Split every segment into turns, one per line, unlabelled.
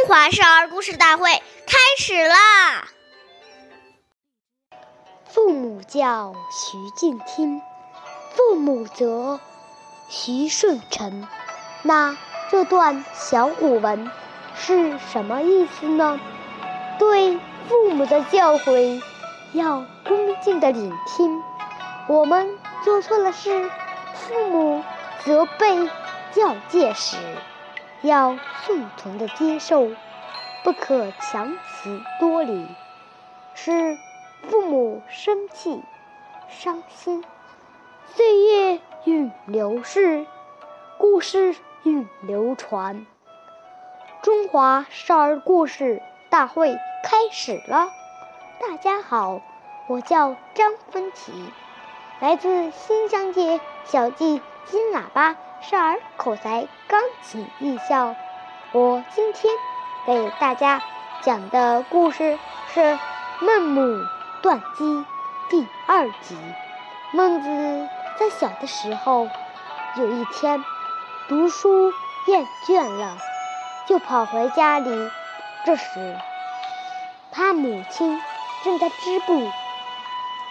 中华少儿故事大会开始啦！
父母教，徐敬听；父母责，徐顺承。那这段小古文是什么意思呢？对父母的教诲要恭敬的聆听，我们做错了事，父母责备教诫时。要顺从的接受，不可强词夺理，使父母生气、伤心。岁月运流逝，故事运流传。中华少儿故事大会开始了！大家好，我叫张芬琪，来自新乡街小记金喇叭。少儿口才钢琴艺校，我今天给大家讲的故事是《孟母断机》第二集。孟子在小的时候，有一天读书厌倦了，就跑回家里。这时，他母亲正在织布，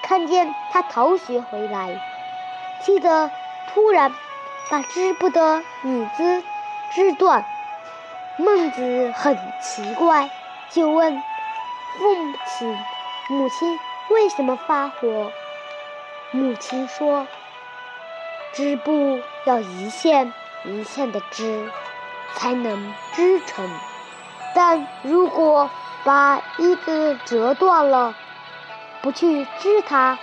看见他逃学回来，气得突然。把织布的女子织断，孟子很奇怪，就问父亲：“母亲为什么发火？”母亲说：“织布要一线一线的织，才能织成。但如果把椅子折断了，不去织它，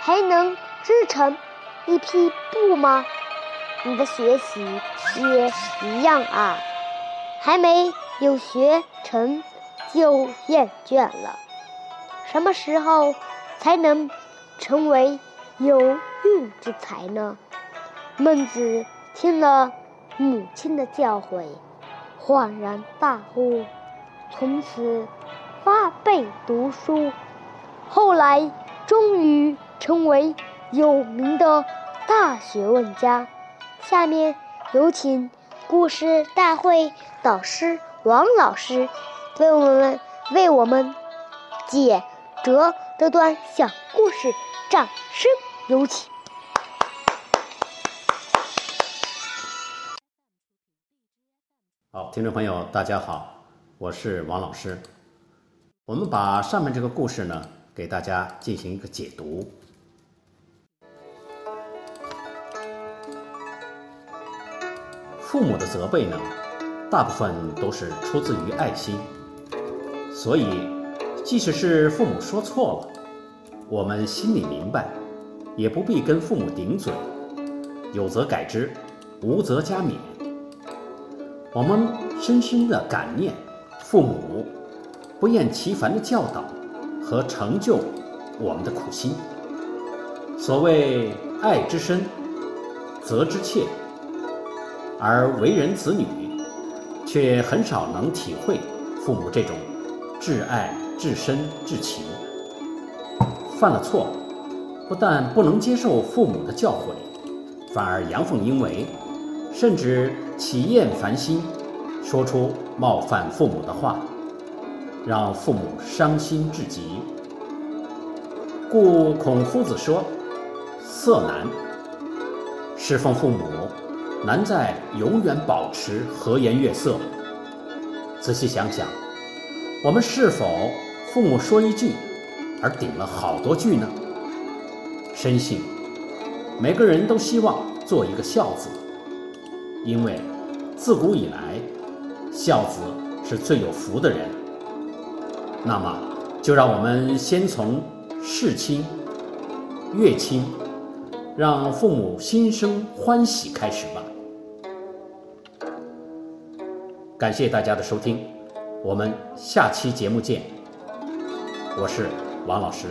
还能织成一匹布吗？”你的学习也一样啊，还没有学成就厌倦了。什么时候才能成为有用之才呢？孟子听了母亲的教诲，恍然大悟，从此发背读书，后来终于成为有名的大学问家。下面有请故事大会导师王老师为我们为我们解折这段小故事，掌声有请。
好，听众朋友，大家好，我是王老师。我们把上面这个故事呢，给大家进行一个解读。父母的责备呢，大部分都是出自于爱心，所以即使是父母说错了，我们心里明白，也不必跟父母顶嘴，有则改之，无则加勉。我们深深的感念父母不厌其烦的教导和成就我们的苦心。所谓爱之深，责之切。而为人子女，却很少能体会父母这种至爱、至深、至情。犯了错，不但不能接受父母的教诲，反而阳奉阴违，甚至起厌烦心，说出冒犯父母的话，让父母伤心至极。故孔夫子说：“色难，侍奉父母。”难在永远保持和颜悦色。仔细想想，我们是否父母说一句，而顶了好多句呢？深信每个人都希望做一个孝子，因为自古以来，孝子是最有福的人。那么，就让我们先从事亲、悦亲，让父母心生欢喜开始吧。感谢大家的收听，我们下期节目见。我是王老师。